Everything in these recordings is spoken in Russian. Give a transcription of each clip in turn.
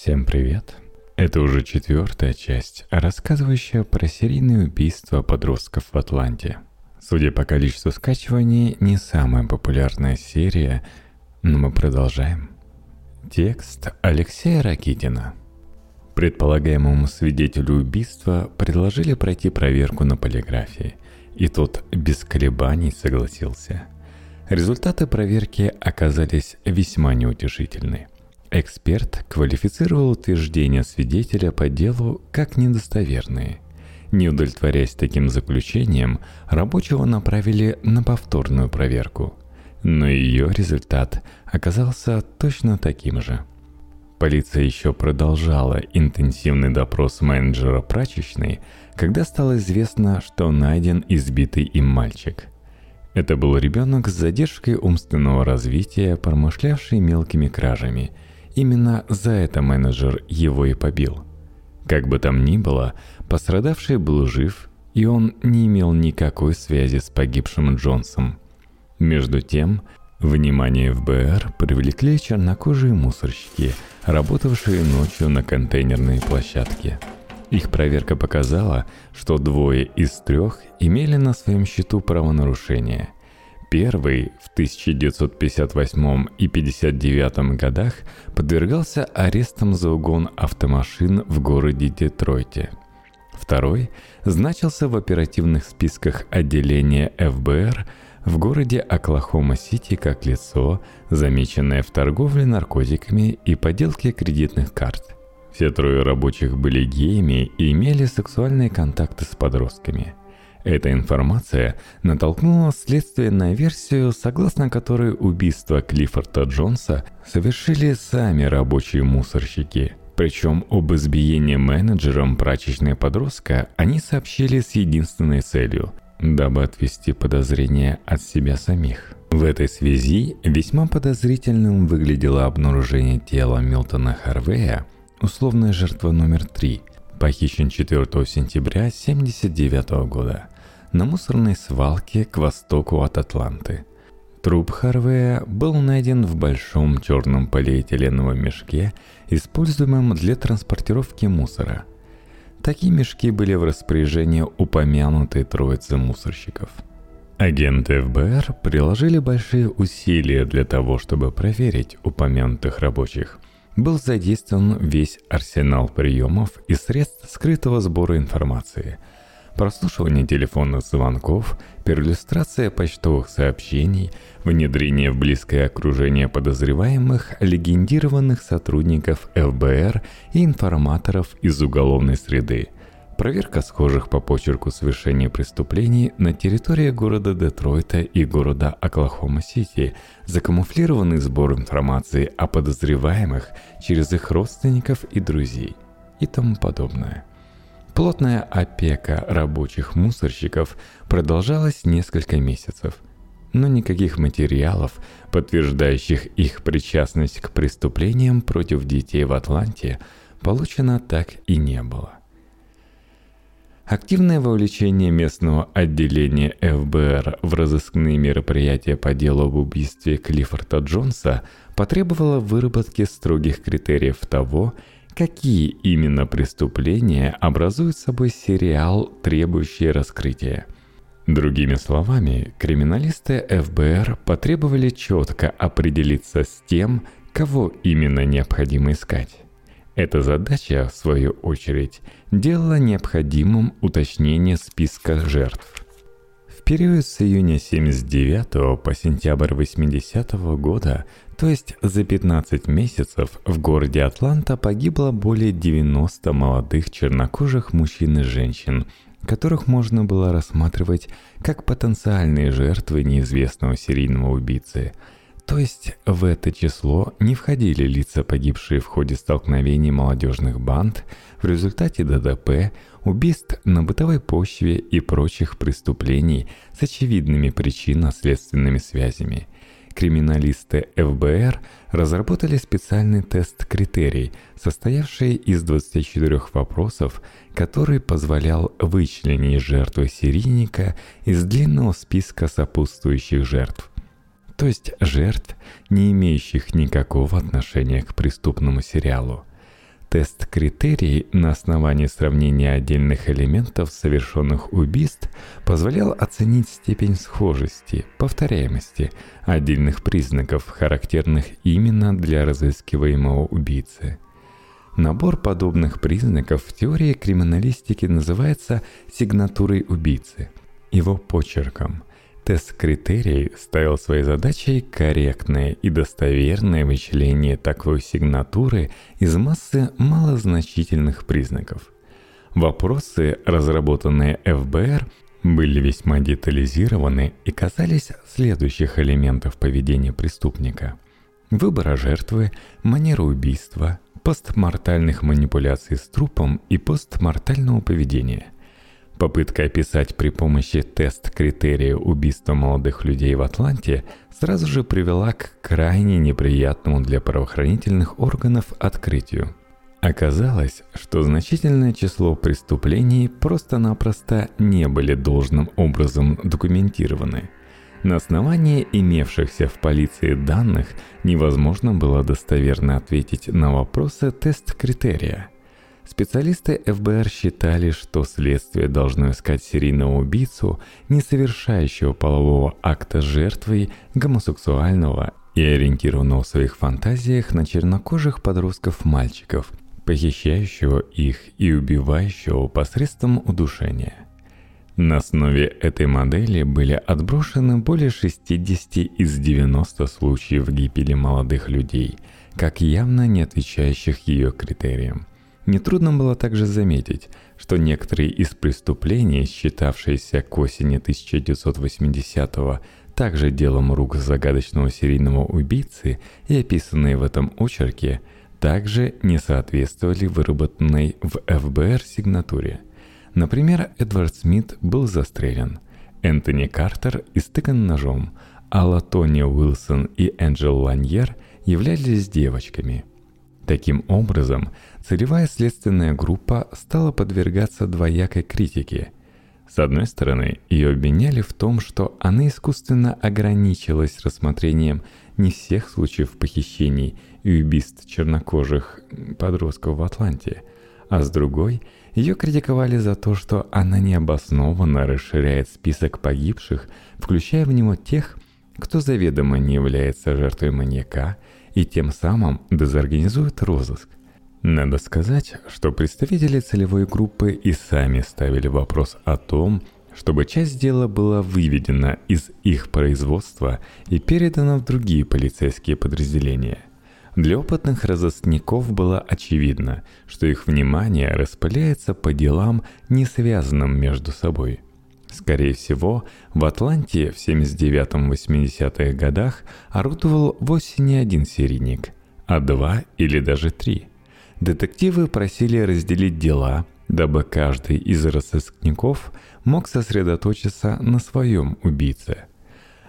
Всем привет! Это уже четвертая часть, рассказывающая про серийные убийства подростков в Атланте. Судя по количеству скачиваний, не самая популярная серия, но мы продолжаем. Текст Алексея Ракитина. Предполагаемому свидетелю убийства предложили пройти проверку на полиграфии, и тот без колебаний согласился. Результаты проверки оказались весьма неутешительны – Эксперт квалифицировал утверждения свидетеля по делу как недостоверные. Не удовлетворяясь таким заключением, рабочего направили на повторную проверку. Но ее результат оказался точно таким же. Полиция еще продолжала интенсивный допрос менеджера прачечной, когда стало известно, что найден избитый им мальчик. Это был ребенок с задержкой умственного развития, промышлявший мелкими кражами – Именно за это менеджер его и побил. Как бы там ни было, пострадавший был жив, и он не имел никакой связи с погибшим Джонсом. Между тем, внимание ФБР привлекли чернокожие мусорщики, работавшие ночью на контейнерной площадке. Их проверка показала, что двое из трех имели на своем счету правонарушение – Первый в 1958 и 59 годах подвергался арестам за угон автомашин в городе Детройте. Второй значился в оперативных списках отделения ФБР в городе Оклахома-Сити как лицо, замеченное в торговле наркотиками и подделке кредитных карт. Все трое рабочих были геями и имели сексуальные контакты с подростками – эта информация натолкнула следствие на версию, согласно которой убийство Клиффорда Джонса совершили сами рабочие мусорщики. Причем об избиении менеджером прачечной подростка они сообщили с единственной целью – дабы отвести подозрения от себя самих. В этой связи весьма подозрительным выглядело обнаружение тела Милтона Харвея, условная жертва номер три, похищен 4 сентября 1979 года на мусорной свалке к востоку от Атланты. Труп Харвея был найден в большом черном полиэтиленовом мешке, используемом для транспортировки мусора. Такие мешки были в распоряжении упомянутой троицы мусорщиков. Агенты ФБР приложили большие усилия для того, чтобы проверить упомянутых рабочих. Был задействован весь арсенал приемов и средств скрытого сбора информации – прослушивание телефонных звонков, перлюстрация почтовых сообщений, внедрение в близкое окружение подозреваемых легендированных сотрудников ФБР и информаторов из уголовной среды, проверка схожих по почерку совершения преступлений на территории города Детройта и города Оклахома-Сити, закамуфлированный сбор информации о подозреваемых через их родственников и друзей и тому подобное. Плотная опека рабочих мусорщиков продолжалась несколько месяцев, но никаких материалов, подтверждающих их причастность к преступлениям против детей в Атланте, получено так и не было. Активное вовлечение местного отделения ФБР в разыскные мероприятия по делу об убийстве Клиффорда Джонса потребовало выработки строгих критериев того, какие именно преступления образуют собой сериал, требующий раскрытия. Другими словами, криминалисты ФБР потребовали четко определиться с тем, кого именно необходимо искать. Эта задача, в свою очередь, делала необходимым уточнение списка жертв. В период с июня 79 по сентябрь 80 года то есть за 15 месяцев в городе Атланта погибло более 90 молодых чернокожих мужчин и женщин, которых можно было рассматривать как потенциальные жертвы неизвестного серийного убийцы. То есть в это число не входили лица, погибшие в ходе столкновений молодежных банд, в результате ДДП, убийств на бытовой почве и прочих преступлений с очевидными причинно-следственными связями – Криминалисты ФБР разработали специальный тест-критерий, состоявший из 24 вопросов, который позволял вычленить жертву серийника из длинного списка сопутствующих жертв. То есть жертв, не имеющих никакого отношения к преступному сериалу. Тест-критерий на основании сравнения отдельных элементов совершенных убийств позволял оценить степень схожести, повторяемости отдельных признаков, характерных именно для разыскиваемого убийцы. Набор подобных признаков в теории криминалистики называется сигнатурой убийцы, его почерком – Тест-критерий ставил своей задачей корректное и достоверное вычисление такой сигнатуры из массы малозначительных признаков. Вопросы, разработанные ФБР, были весьма детализированы и касались следующих элементов поведения преступника. Выбора жертвы, манеры убийства, постмортальных манипуляций с трупом и постмортального поведения – Попытка описать при помощи тест-критерия убийства молодых людей в Атланте сразу же привела к крайне неприятному для правоохранительных органов открытию. Оказалось, что значительное число преступлений просто-напросто не были должным образом документированы. На основании имевшихся в полиции данных невозможно было достоверно ответить на вопросы тест-критерия – Специалисты ФБР считали, что следствие должно искать серийного убийцу, не совершающего полового акта жертвой гомосексуального и ориентированного в своих фантазиях на чернокожих подростков-мальчиков, похищающего их и убивающего посредством удушения. На основе этой модели были отброшены более 60 из 90 случаев гибели молодых людей, как явно не отвечающих ее критериям – Нетрудно было также заметить, что некоторые из преступлений, считавшиеся к осени 1980-го также делом рук загадочного серийного убийцы и описанные в этом очерке, также не соответствовали выработанной в ФБР сигнатуре. Например, Эдвард Смит был застрелен, Энтони Картер истыкан ножом, а Латония Уилсон и Энджел Ланьер являлись девочками. Таким образом, целевая следственная группа стала подвергаться двоякой критике. С одной стороны, ее обвиняли в том, что она искусственно ограничилась рассмотрением не всех случаев похищений и убийств чернокожих подростков в Атланте, а с другой, ее критиковали за то, что она необоснованно расширяет список погибших, включая в него тех, кто заведомо не является жертвой маньяка и тем самым дезорганизует розыск. Надо сказать, что представители целевой группы и сами ставили вопрос о том, чтобы часть дела была выведена из их производства и передана в другие полицейские подразделения. Для опытных разыскников было очевидно, что их внимание распыляется по делам, не связанным между собой. Скорее всего, в Атланте в 79-80-х годах орудовал вовсе не один серийник, а два или даже три – Детективы просили разделить дела, дабы каждый из разыскников мог сосредоточиться на своем убийце.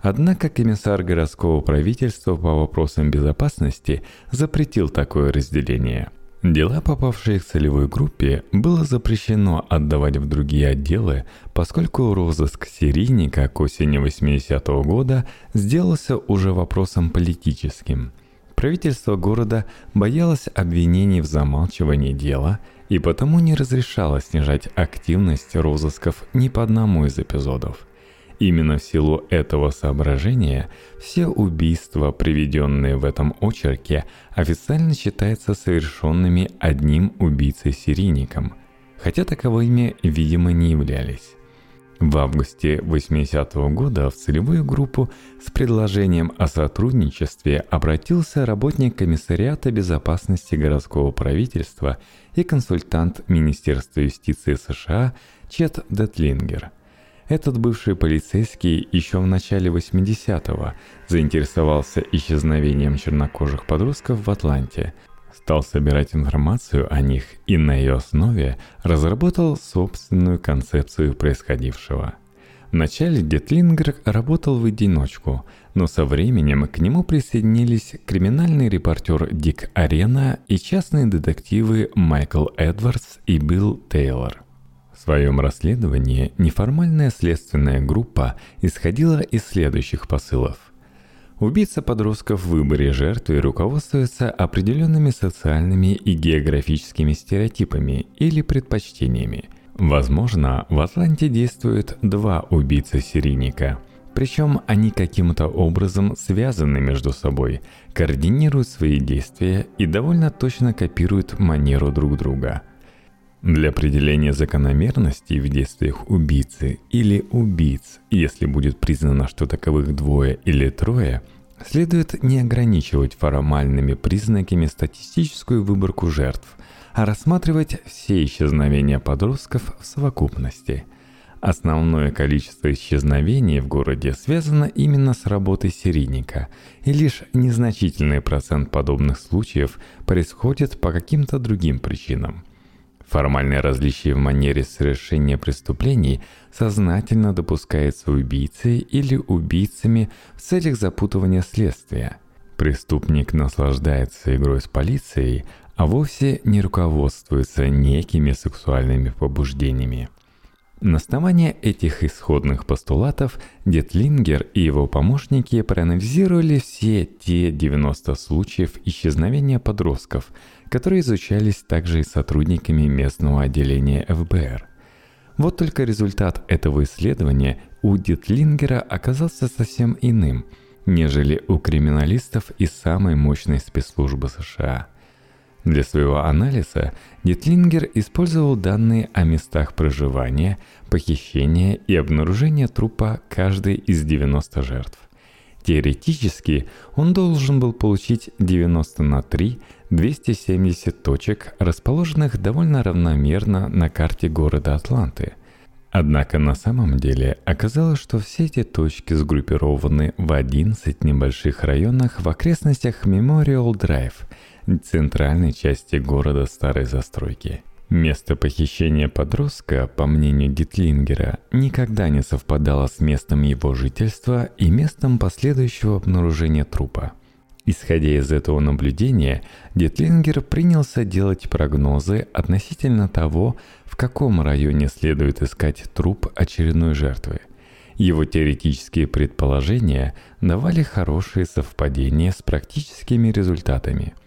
Однако комиссар городского правительства по вопросам безопасности запретил такое разделение. Дела, попавшие к целевой группе, было запрещено отдавать в другие отделы, поскольку розыск серийника к осени 80-го года сделался уже вопросом политическим – Правительство города боялось обвинений в замалчивании дела и потому не разрешало снижать активность розысков ни по одному из эпизодов. Именно в силу этого соображения все убийства, приведенные в этом очерке, официально считаются совершенными одним убийцей-серийником, хотя таковыми, видимо, не являлись. В августе 80 -го года в целевую группу с предложением о сотрудничестве обратился работник комиссариата безопасности городского правительства и консультант Министерства юстиции США Чет Детлингер. Этот бывший полицейский еще в начале 80-го заинтересовался исчезновением чернокожих подростков в Атланте – стал собирать информацию о них и на ее основе разработал собственную концепцию происходившего. Вначале Детлингер работал в одиночку, но со временем к нему присоединились криминальный репортер Дик Арена и частные детективы Майкл Эдвардс и Билл Тейлор. Своем расследовании неформальная следственная группа исходила из следующих посылов – Убийца подростков в выборе жертвы руководствуется определенными социальными и географическими стереотипами или предпочтениями. Возможно, в Атланте действуют два убийцы-серийника – причем они каким-то образом связаны между собой, координируют свои действия и довольно точно копируют манеру друг друга. Для определения закономерностей в действиях убийцы или убийц, если будет признано, что таковых двое или трое, следует не ограничивать формальными признаками статистическую выборку жертв, а рассматривать все исчезновения подростков в совокупности – Основное количество исчезновений в городе связано именно с работой серийника, и лишь незначительный процент подобных случаев происходит по каким-то другим причинам. Формальное различие в манере совершения преступлений сознательно допускается убийцей или убийцами в целях запутывания следствия. Преступник наслаждается игрой с полицией, а вовсе не руководствуется некими сексуальными побуждениями. На основании этих исходных постулатов Детлингер и его помощники проанализировали все те 90 случаев исчезновения подростков, которые изучались также и сотрудниками местного отделения ФБР. Вот только результат этого исследования у Детлингера оказался совсем иным, нежели у криминалистов из самой мощной спецслужбы США – для своего анализа Детлингер использовал данные о местах проживания, похищения и обнаружения трупа каждой из 90 жертв. Теоретически он должен был получить 90 на 3 270 точек, расположенных довольно равномерно на карте города Атланты. Однако на самом деле оказалось, что все эти точки сгруппированы в 11 небольших районах в окрестностях Memorial Drive – центральной части города старой застройки. Место похищения подростка, по мнению Дитлингера, никогда не совпадало с местом его жительства и местом последующего обнаружения трупа. Исходя из этого наблюдения, Дитлингер принялся делать прогнозы относительно того, в каком районе следует искать труп очередной жертвы. Его теоретические предположения давали хорошие совпадения с практическими результатами –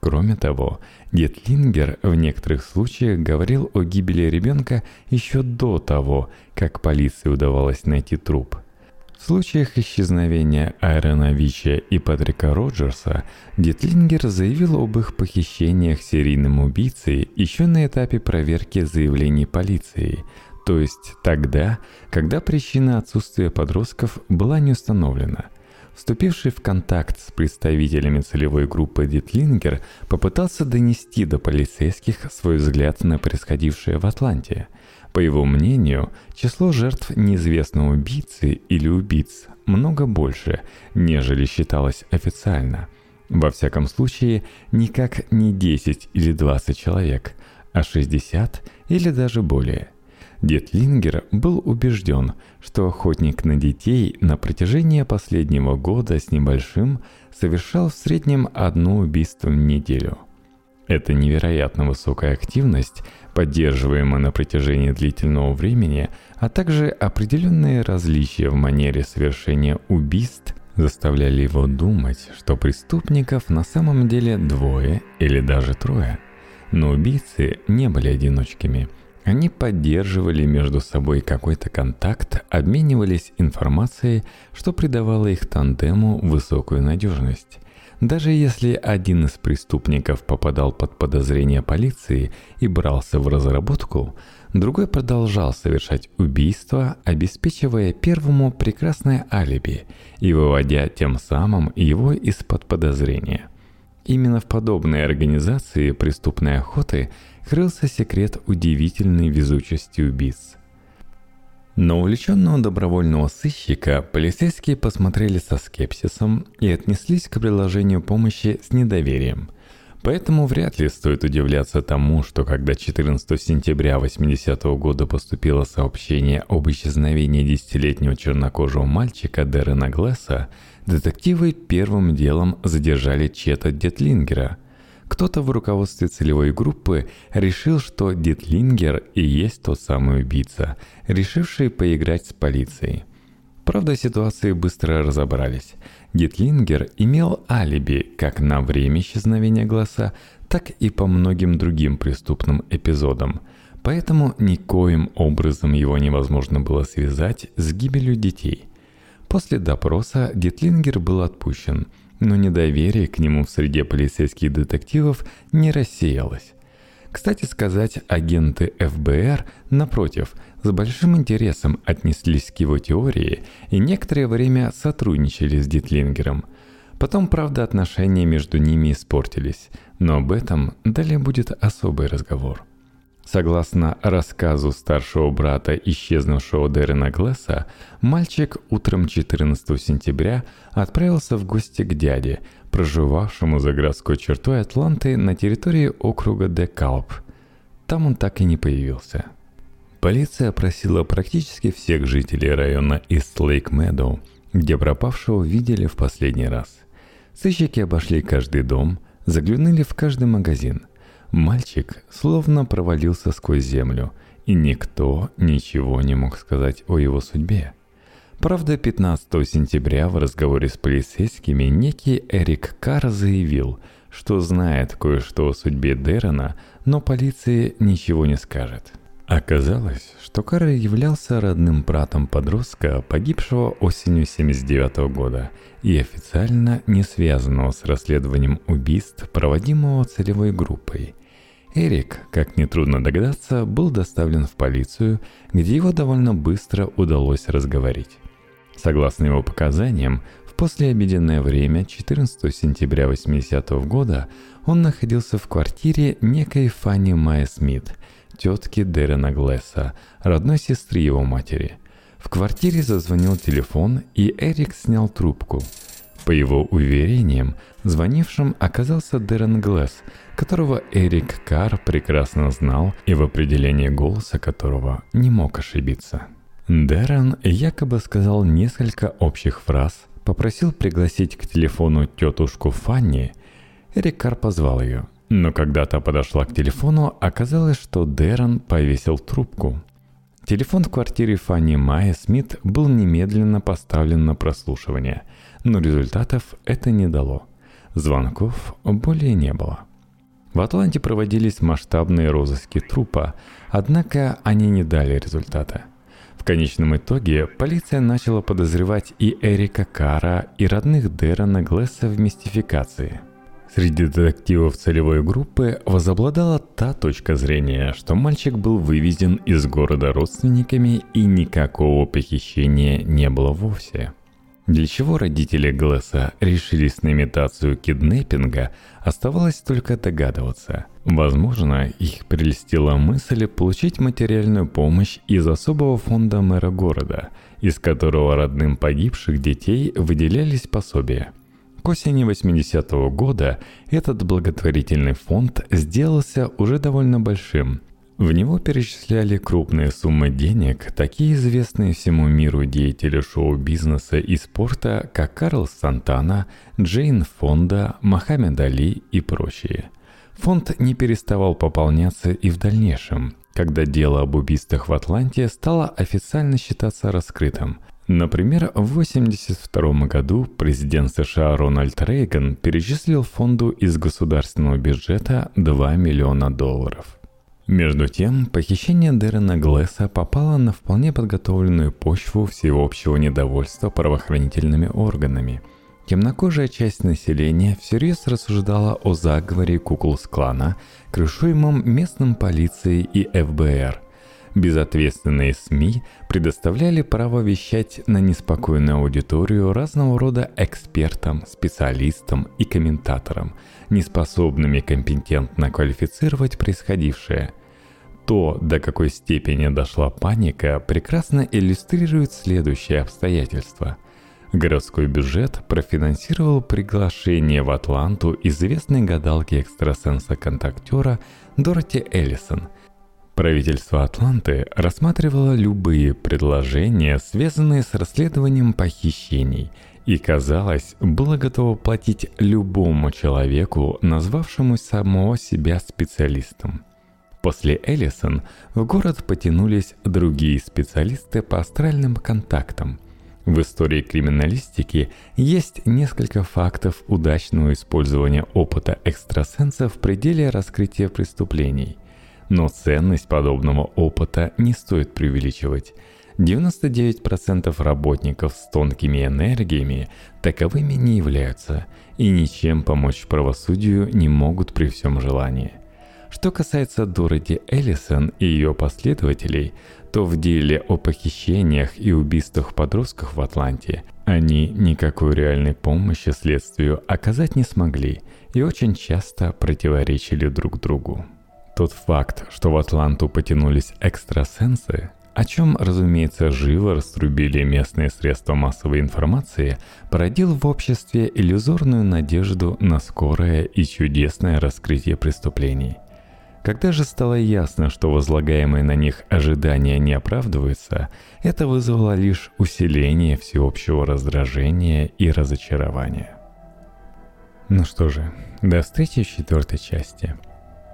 Кроме того, Гетлингер в некоторых случаях говорил о гибели ребенка еще до того, как полиции удавалось найти труп. В случаях исчезновения Айрона Вича и Патрика Роджерса Детлингер заявил об их похищениях серийным убийцей еще на этапе проверки заявлений полиции, то есть тогда, когда причина отсутствия подростков была не установлена – Вступивший в контакт с представителями целевой группы Дитлингер попытался донести до полицейских свой взгляд на происходившее в Атланте. По его мнению, число жертв неизвестного убийцы или убийц много больше, нежели считалось официально. Во всяком случае, никак не 10 или 20 человек, а 60 или даже более – Дед Лингер был убежден, что охотник на детей на протяжении последнего года с небольшим совершал в среднем одно убийство в неделю. Эта невероятно высокая активность, поддерживаемая на протяжении длительного времени, а также определенные различия в манере совершения убийств заставляли его думать, что преступников на самом деле двое или даже трое. Но убийцы не были одиночками – они поддерживали между собой какой-то контакт, обменивались информацией, что придавало их тандему высокую надежность. Даже если один из преступников попадал под подозрение полиции и брался в разработку, другой продолжал совершать убийство, обеспечивая первому прекрасное алиби и выводя тем самым его из-под подозрения. Именно в подобной организации преступной охоты – крылся секрет удивительной везучести убийц. На увлеченного добровольного сыщика полицейские посмотрели со скепсисом и отнеслись к предложению помощи с недоверием. Поэтому вряд ли стоит удивляться тому, что когда 14 сентября 80 -го года поступило сообщение об исчезновении десятилетнего чернокожего мальчика Дерена Глесса, детективы первым делом задержали Чета Детлингера – кто-то в руководстве целевой группы решил, что Дитлингер и есть тот самый убийца, решивший поиграть с полицией. Правда, ситуации быстро разобрались. Гитлингер имел алиби как на время исчезновения глаза, так и по многим другим преступным эпизодам. Поэтому никоим образом его невозможно было связать с гибелью детей. После допроса Гитлингер был отпущен, но недоверие к нему в среде полицейских детективов не рассеялось. Кстати сказать, агенты ФБР, напротив, с большим интересом отнеслись к его теории и некоторое время сотрудничали с Дитлингером. Потом, правда, отношения между ними испортились, но об этом далее будет особый разговор. Согласно рассказу старшего брата исчезнувшего Дэрена Глесса, мальчик утром 14 сентября отправился в гости к дяде, проживавшему за городской чертой Атланты на территории округа Декалп. Там он так и не появился. Полиция опросила практически всех жителей района Ист-Лейк-Медоу, где пропавшего видели в последний раз. Сыщики обошли каждый дом, заглянули в каждый магазин – Мальчик словно провалился сквозь землю, и никто ничего не мог сказать о его судьбе. Правда, 15 сентября в разговоре с полицейскими некий Эрик Карр заявил, что знает кое-что о судьбе Дэрона, но полиции ничего не скажет. Оказалось, что Карр являлся родным братом подростка, погибшего осенью 79 года и официально не связанного с расследованием убийств, проводимого целевой группой. Эрик, как нетрудно догадаться, был доставлен в полицию, где его довольно быстро удалось разговорить. Согласно его показаниям, в послеобеденное время 14 сентября 80 -го года он находился в квартире некой Фанни Майя Смит, тетки Дэрена Глесса, родной сестры его матери. В квартире зазвонил телефон, и Эрик снял трубку. По его уверениям, звонившим оказался Дэрен Глесс – которого Эрик Карр прекрасно знал и в определении голоса которого не мог ошибиться. Дэрон якобы сказал несколько общих фраз, попросил пригласить к телефону тетушку Фанни. Эрик Карр позвал ее, но когда та подошла к телефону, оказалось, что Дэрон повесил трубку. Телефон в квартире Фанни Майя Смит был немедленно поставлен на прослушивание, но результатов это не дало. Звонков более не было. В Атланте проводились масштабные розыски трупа, однако они не дали результата. В конечном итоге полиция начала подозревать и Эрика Кара, и родных Дэрона Глесса в мистификации. Среди детективов целевой группы возобладала та точка зрения, что мальчик был вывезен из города родственниками и никакого похищения не было вовсе – для чего родители Глэса решились на имитацию киднеппинга, оставалось только догадываться. Возможно, их прельстила мысль получить материальную помощь из особого фонда мэра города, из которого родным погибших детей выделялись пособия. К осени 80-го года этот благотворительный фонд сделался уже довольно большим – в него перечисляли крупные суммы денег, такие известные всему миру деятели шоу-бизнеса и спорта, как Карл Сантана, Джейн Фонда, Мохаммед Али и прочие. Фонд не переставал пополняться и в дальнейшем, когда дело об убийствах в Атланте стало официально считаться раскрытым. Например, в 1982 году президент США Рональд Рейган перечислил фонду из государственного бюджета 2 миллиона долларов. Между тем, похищение Дэрена Глэса попало на вполне подготовленную почву всеобщего недовольства правоохранительными органами. Темнокожая часть населения всерьез рассуждала о заговоре Куклус-клана, крышуемом местным полицией и ФБР. Безответственные СМИ предоставляли право вещать на неспокойную аудиторию разного рода экспертам, специалистам и комментаторам, неспособными компетентно квалифицировать происходившее – то, до какой степени дошла паника, прекрасно иллюстрирует следующее обстоятельство. Городской бюджет профинансировал приглашение в Атланту известной гадалки-экстрасенса-контактера Дороти Эллисон. Правительство Атланты рассматривало любые предложения, связанные с расследованием похищений, и, казалось, было готово платить любому человеку, назвавшему самого себя специалистом – После Эллисон в город потянулись другие специалисты по астральным контактам. В истории криминалистики есть несколько фактов удачного использования опыта экстрасенса в пределе раскрытия преступлений. Но ценность подобного опыта не стоит преувеличивать. 99% работников с тонкими энергиями таковыми не являются и ничем помочь правосудию не могут при всем желании. Что касается Дороти Эллисон и ее последователей, то в деле о похищениях и убийствах подростков в Атланте они никакой реальной помощи следствию оказать не смогли и очень часто противоречили друг другу. Тот факт, что в Атланту потянулись экстрасенсы, о чем, разумеется, живо раструбили местные средства массовой информации, породил в обществе иллюзорную надежду на скорое и чудесное раскрытие преступлений – когда же стало ясно, что возлагаемые на них ожидания не оправдываются, это вызвало лишь усиление всеобщего раздражения и разочарования. Ну что же, до встречи в четвертой части.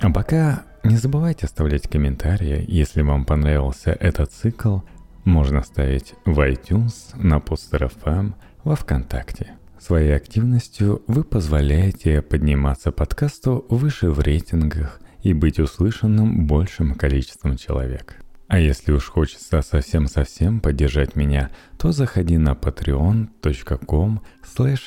А пока не забывайте оставлять комментарии, если вам понравился этот цикл, можно ставить в iTunes, на Poster FM, во Вконтакте. Своей активностью вы позволяете подниматься подкасту выше в рейтингах – и быть услышанным большим количеством человек. А если уж хочется совсем-совсем поддержать меня, то заходи на patreon.com slash